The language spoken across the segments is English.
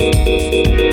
Música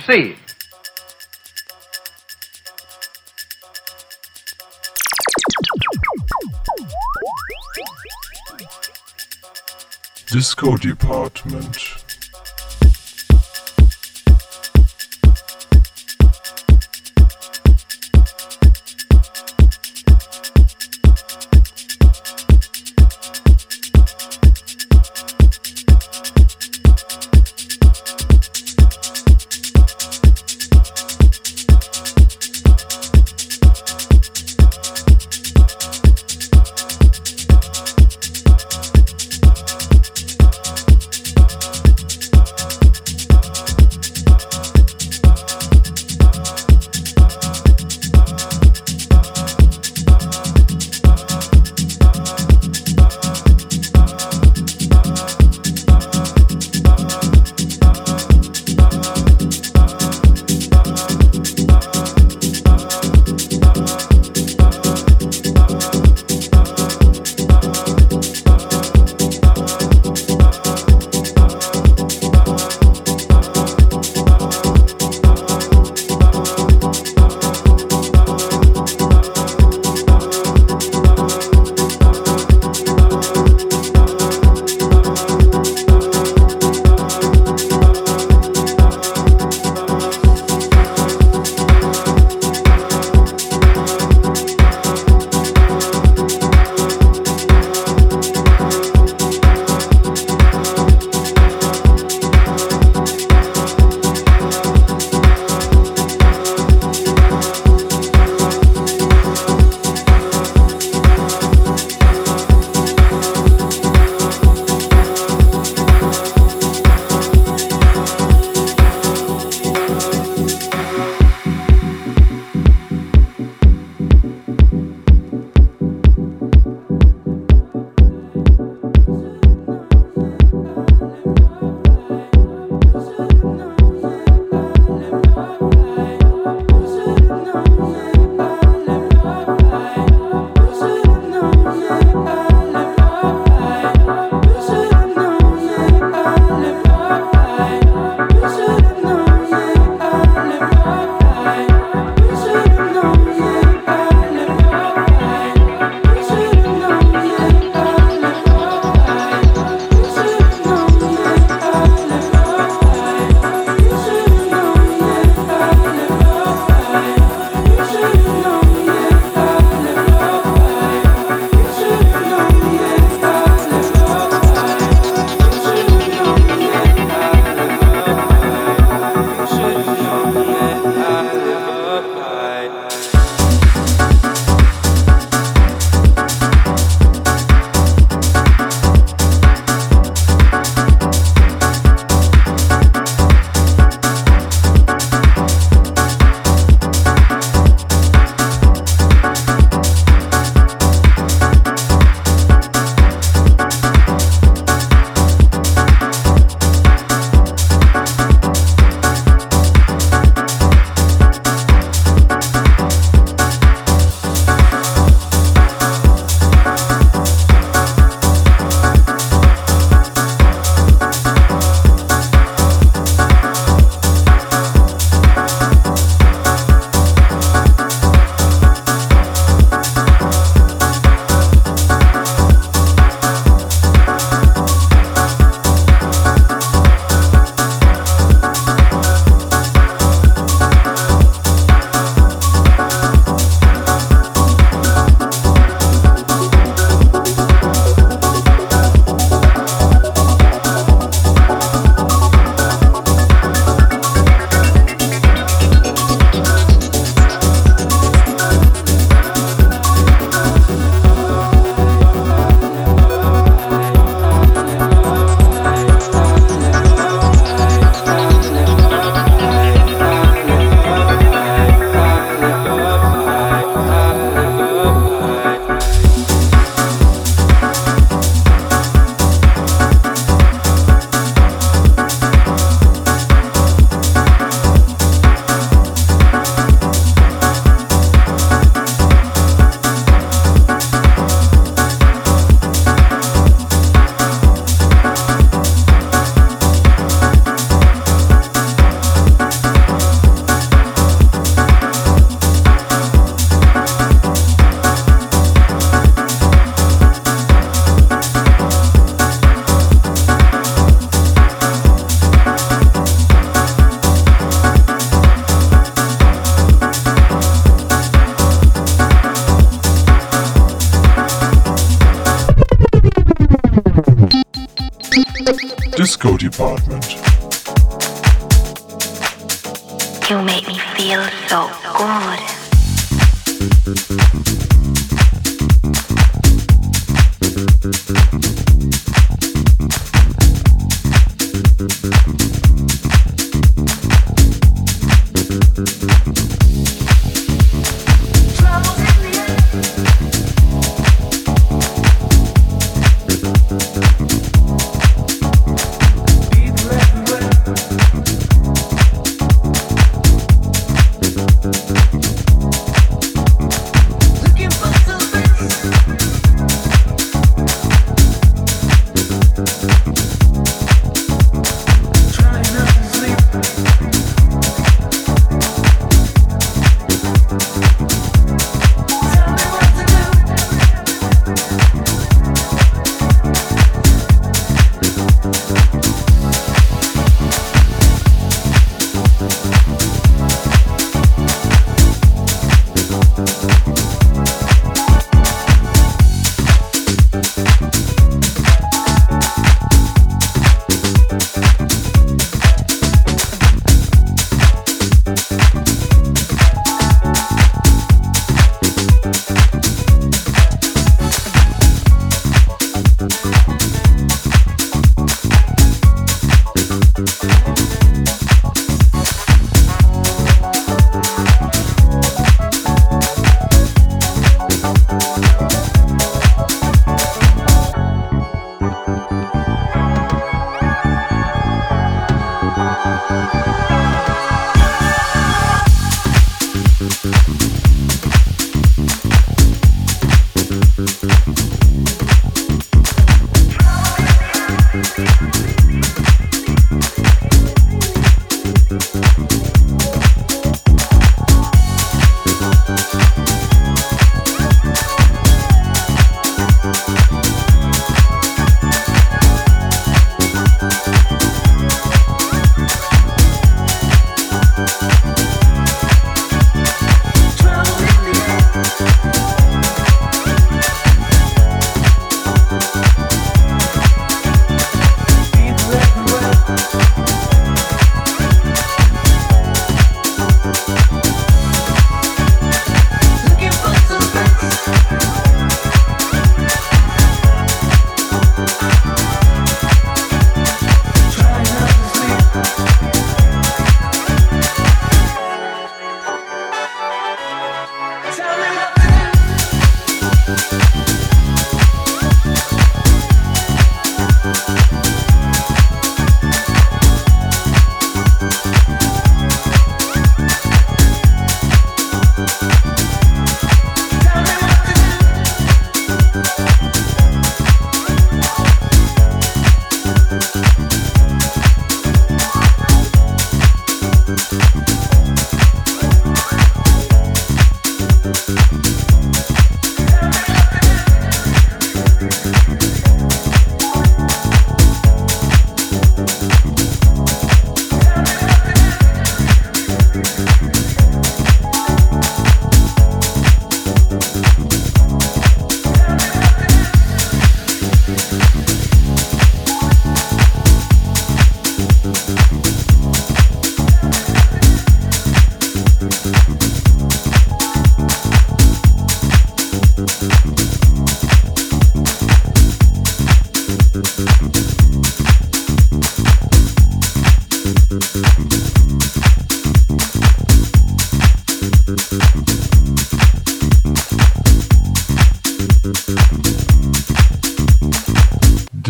proceed.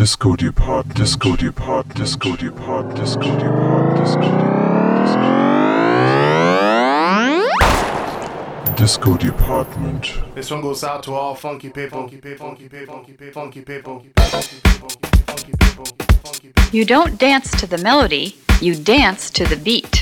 Disco Depart, Disco Depart, Disco Depart, Disco Depart, Disco Department. This one goes out to all funky people, funky people, funky people, funky people, funky people, funky people. You don't dance to the melody, you dance to the beat.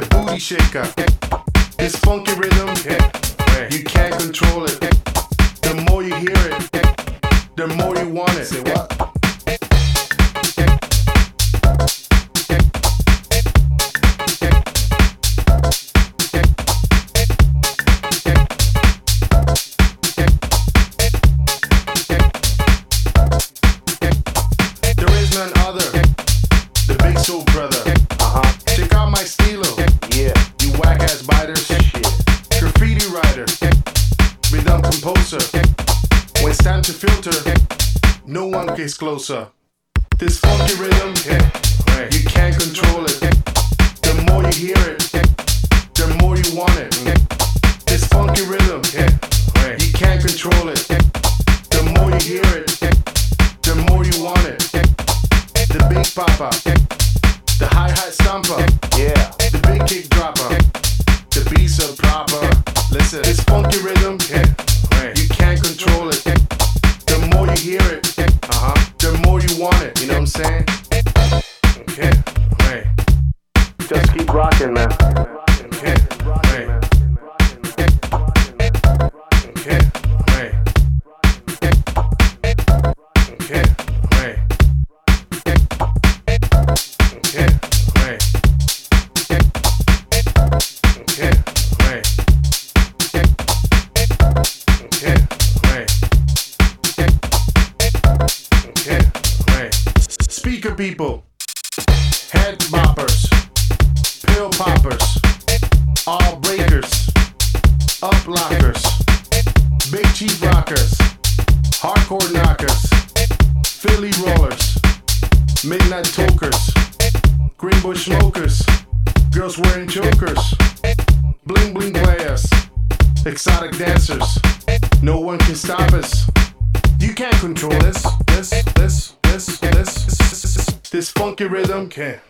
the booty shaker. This funky rhythm, you can't control it. The more you hear it, the more you want it. Closer. This funky rhythm, yeah, you can't control it. The more you hear it, the more you want it. This funky rhythm, you can't control it. The more you hear it, the more you want it. The big papa, the hi hat stomper, yeah, the big kick dropper, the beat so proper. Listen, this funky rhythm, yeah, you can't control it. The more you hear it Uh-huh. want it, you know what I'm saying? Okay, right. Just keep rocking, man. Okay, right. Okay, people, head boppers, pill poppers, all breakers, up lockers, big cheap rockers, hardcore knockers, Philly rollers, midnight tokers, green bush smokers, girls wearing chokers, bling bling players, exotic dancers. No one can stop us. You can't control this, this, this, this, funky rhythm. Can't,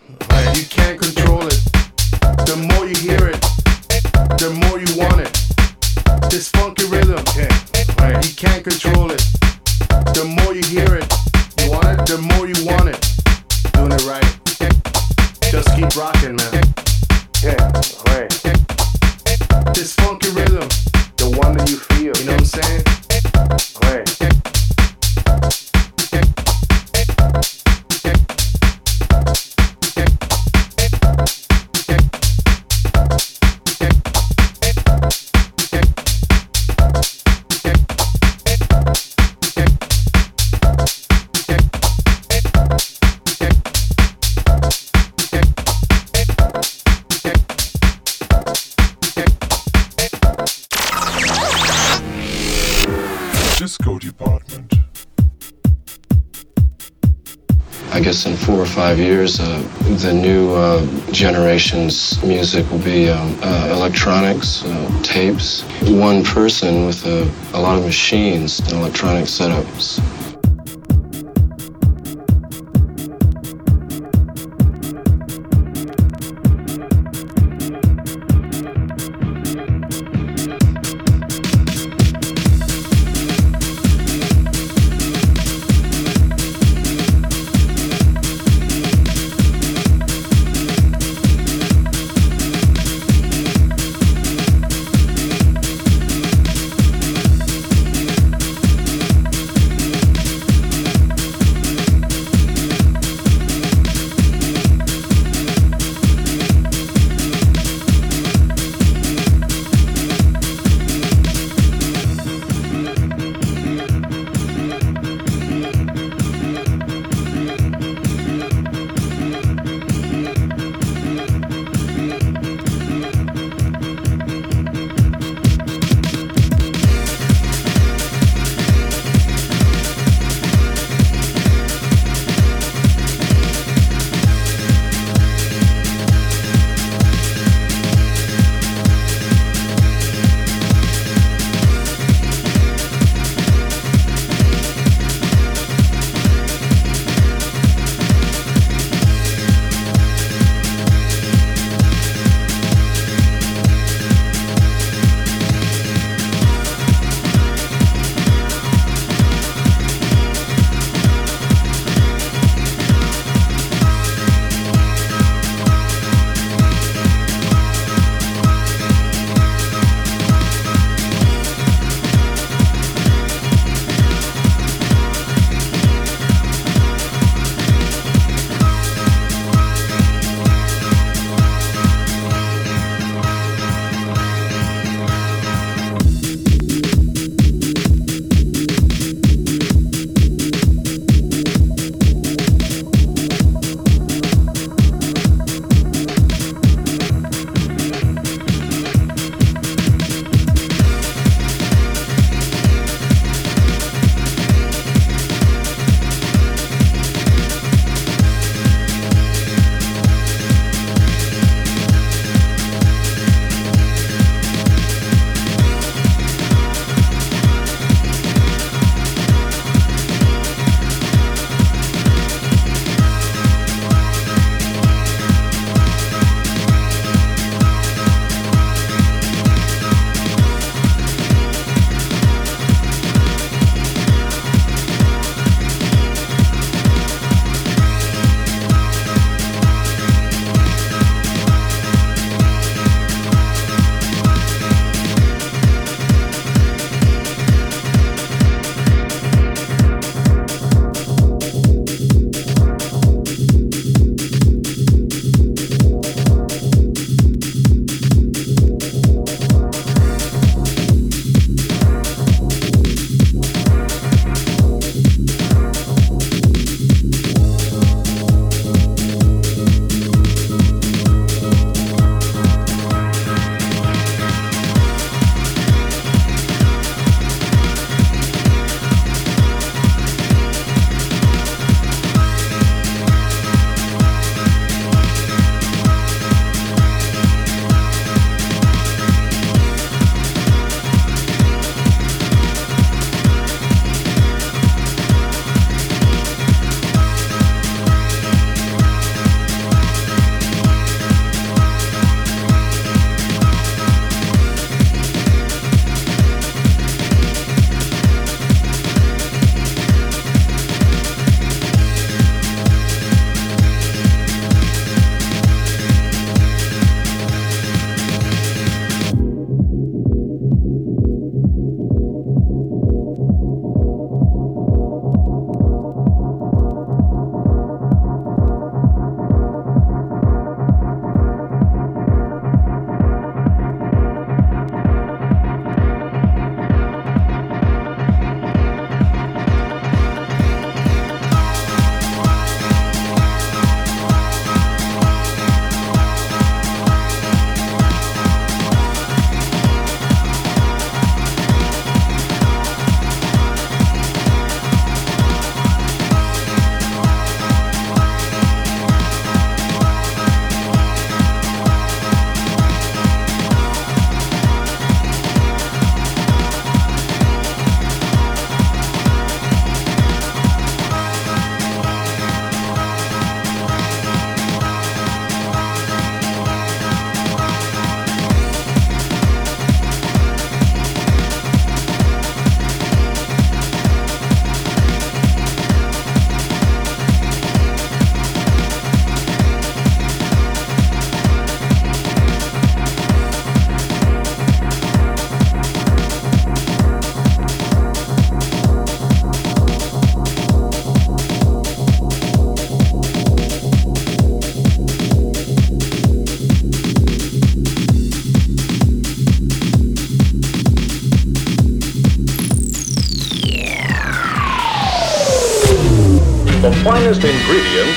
you can't control it. The more you hear it, the more you want it. This funky rhythm, can't, you can't control it. The more you hear it, you want it. The more you want it. Doing it right. Just keep rocking, man. Yeah, right. This funky rhythm, the one that you feel. You know what I'm saying? In four or five years, uh, the new uh, generation's music will be um, uh, electronics, uh, tapes, one person with a, a lot of machines and electronic setups.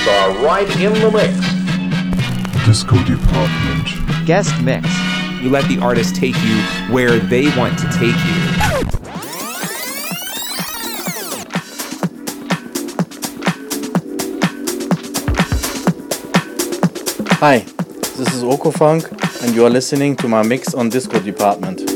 Ingredients are right in the mix. Disco Department. Guest mix. You let the artist take you where they want to take you. Hi, this is Oko Funk, and you are listening to my mix on Disco Department.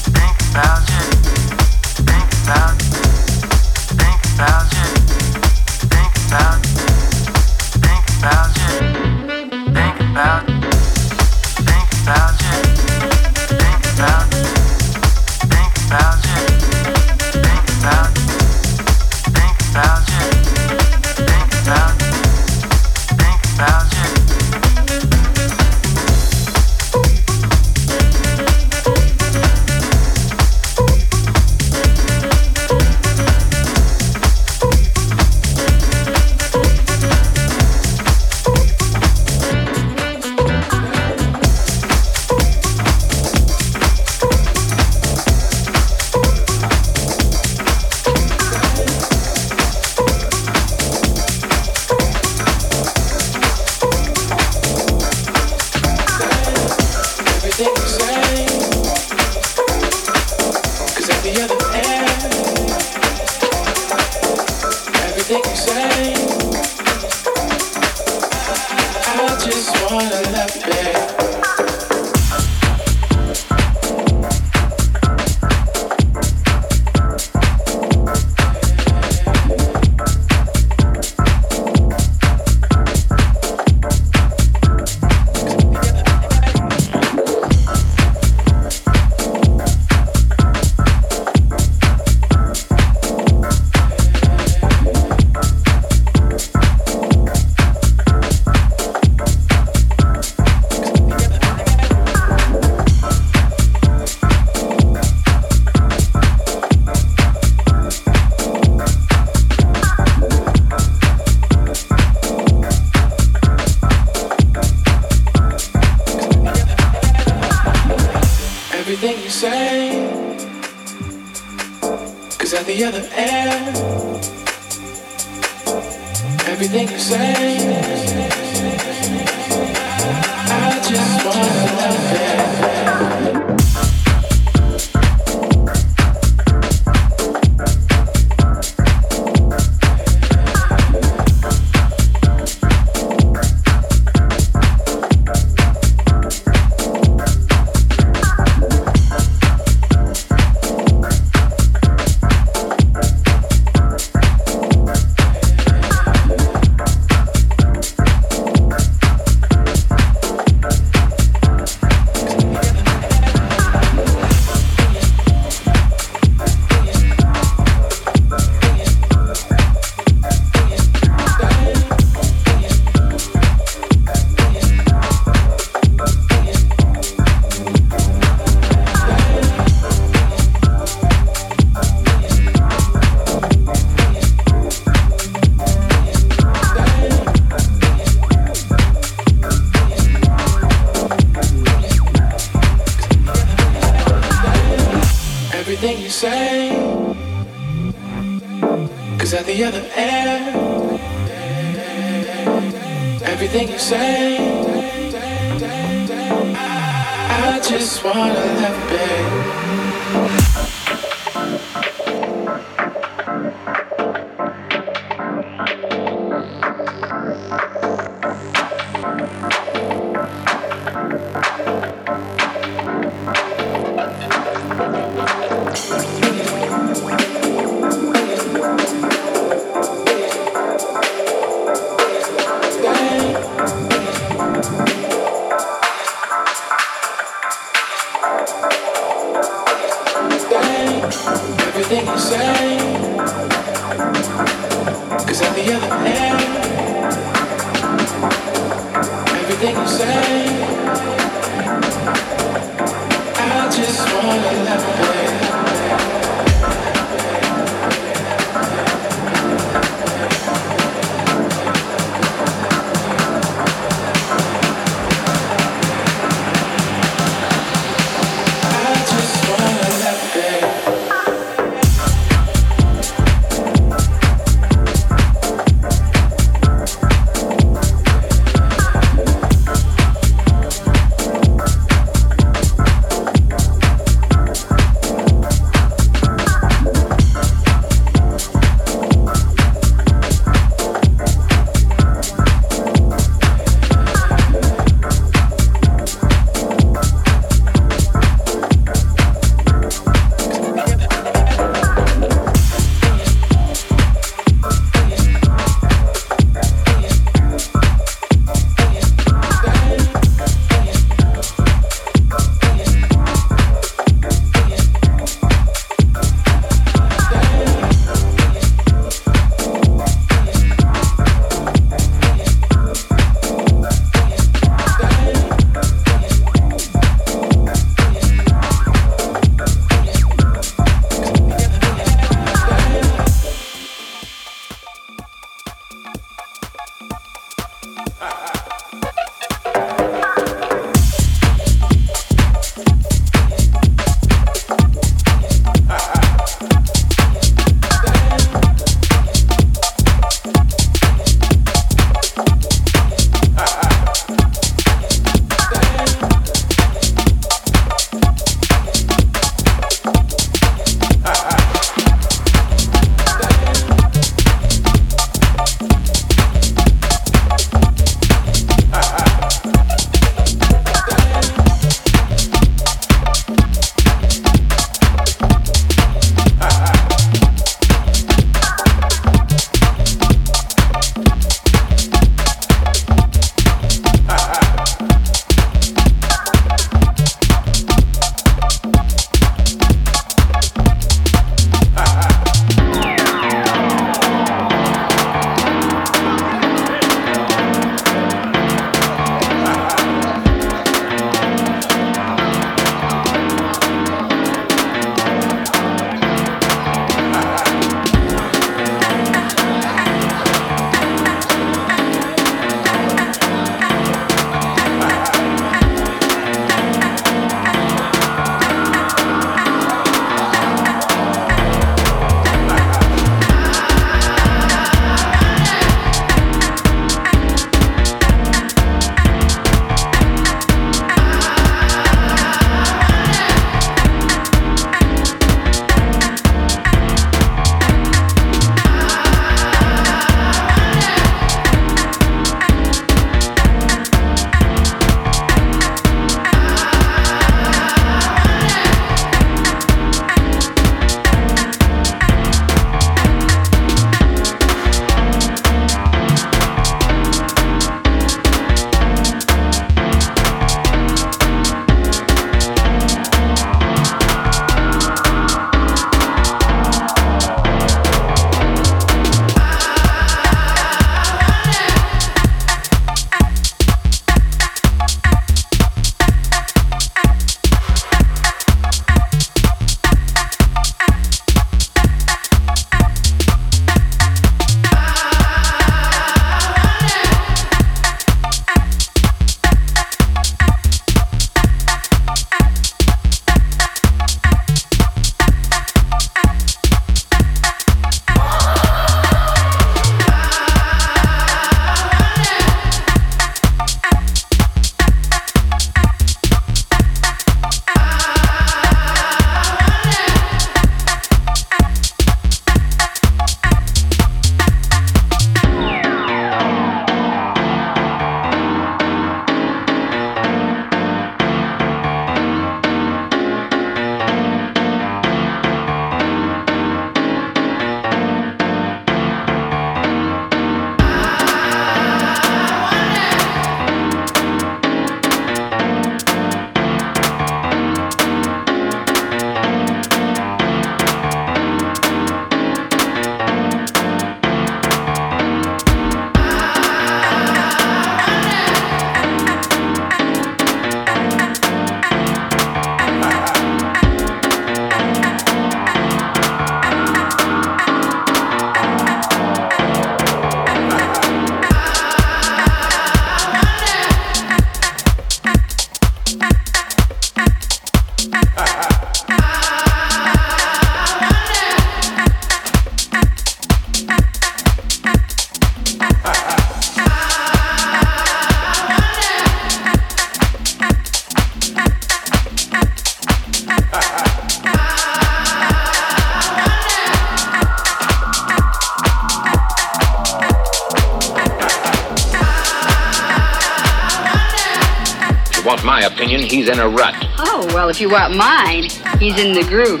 in a rut. Oh, well, if you want mine, he's in the groove.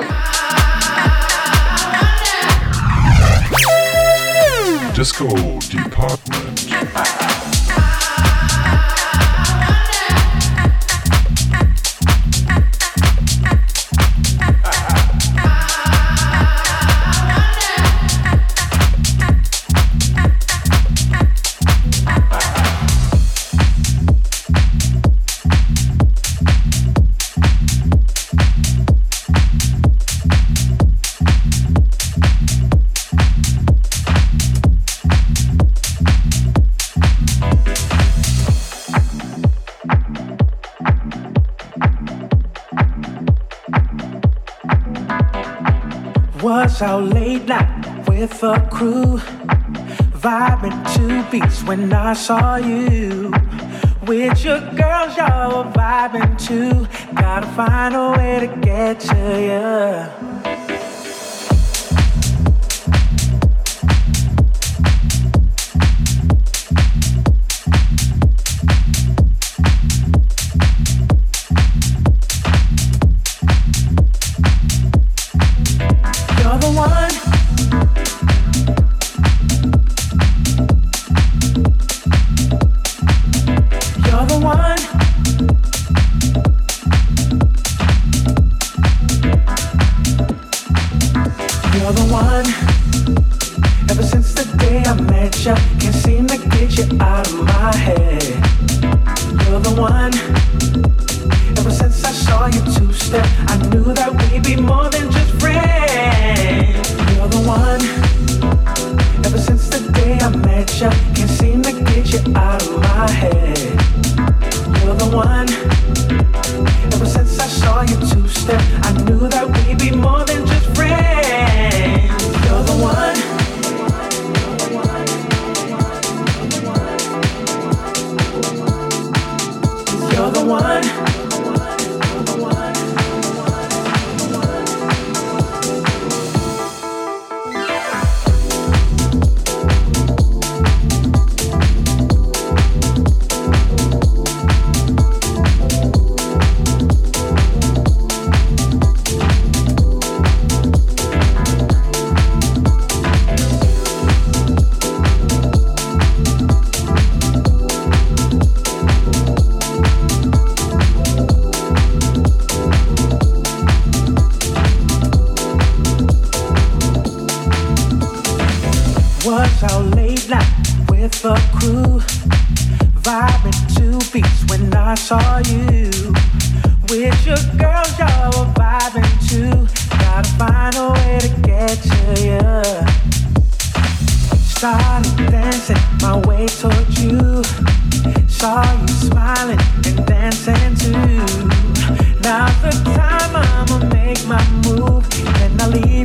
Disco Department. when I saw you. With your girls, y'all vibing too. Gotta find a way to get to you.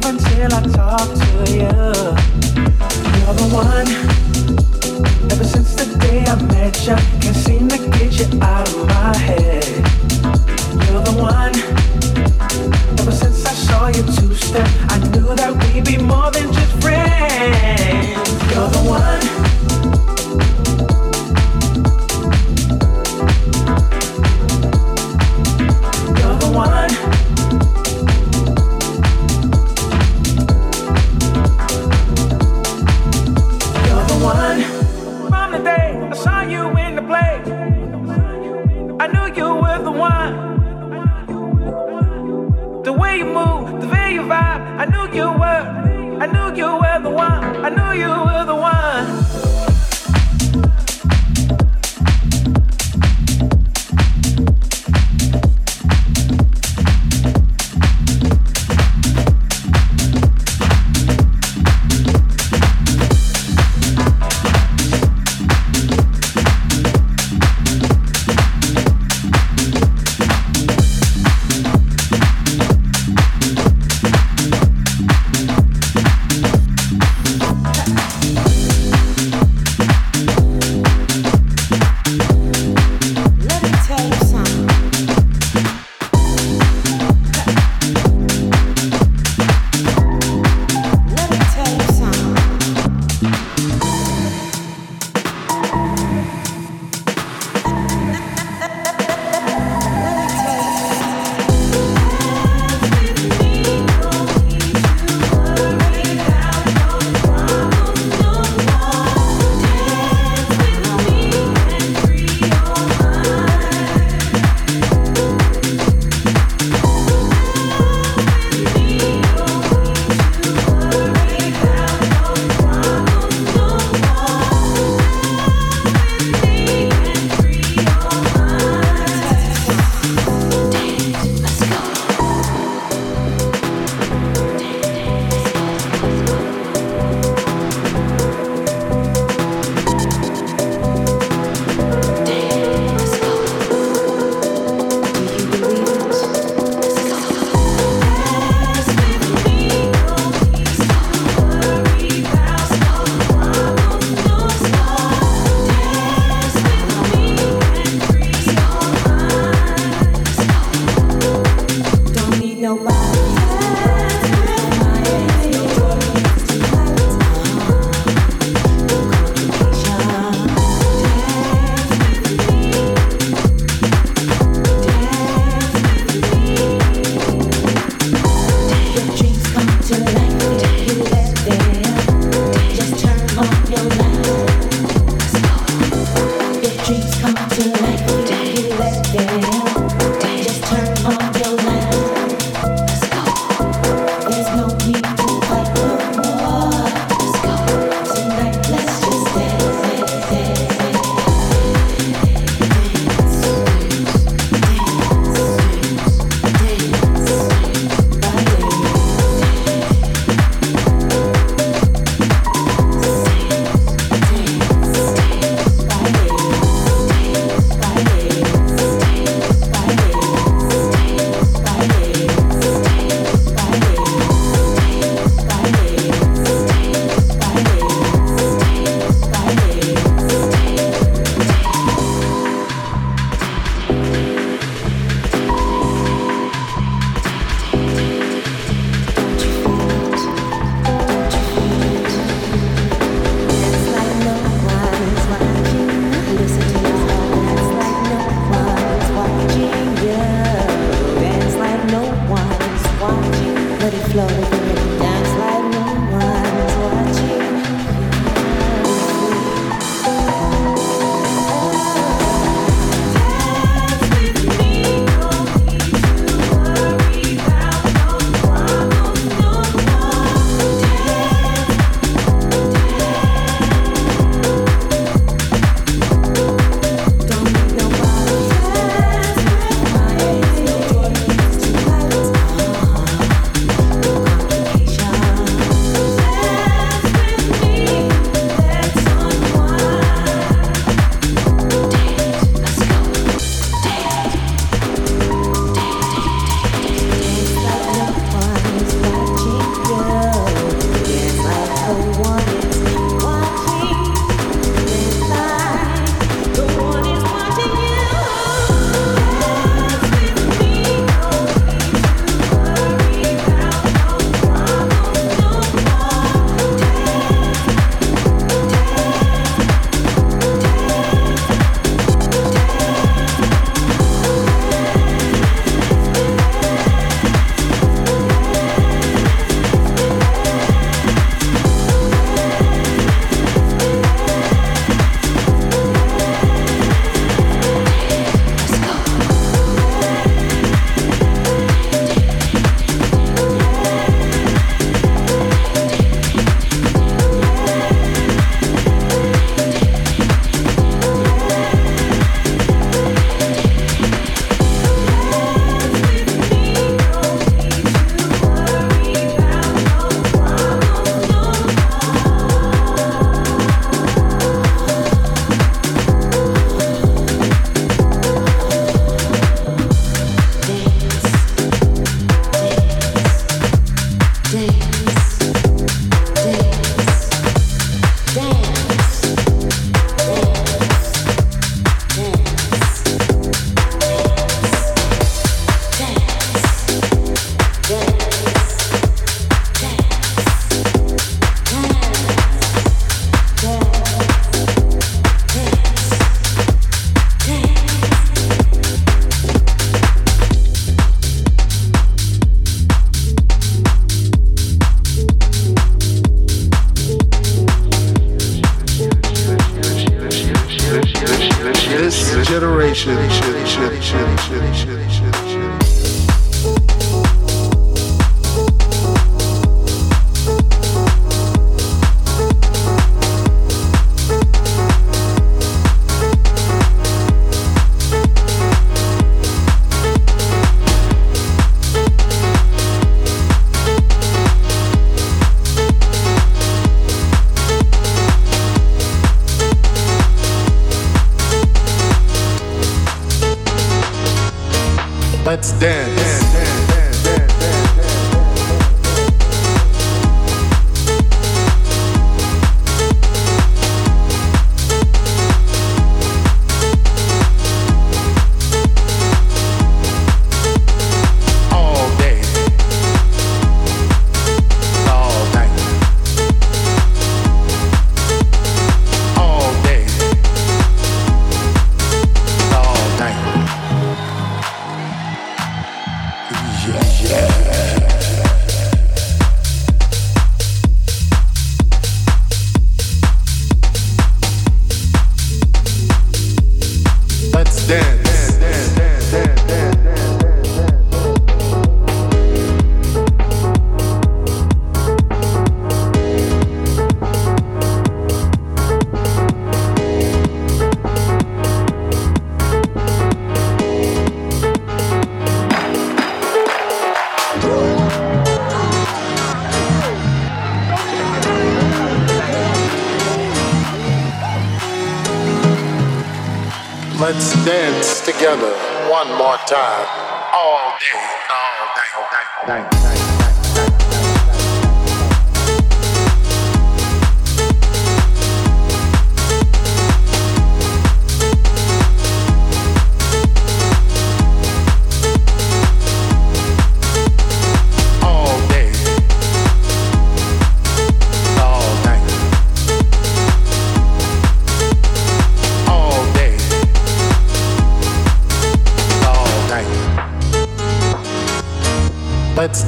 until I talk to you. You're the one. Ever since the day I met you.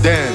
Let's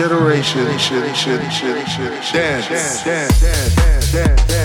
generation. Should should should should dance.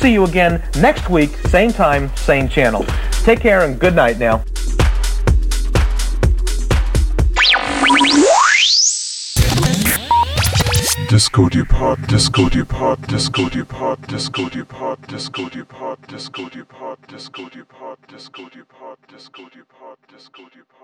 See you again next week, same time, same channel. Take care and good night now. Disco Depart, Disco Depart, Disco Depart, Disco Depart, Disco Depart, Disco Depart, Disco Depart, Disco Depart, Disco Depart, Disco Depart,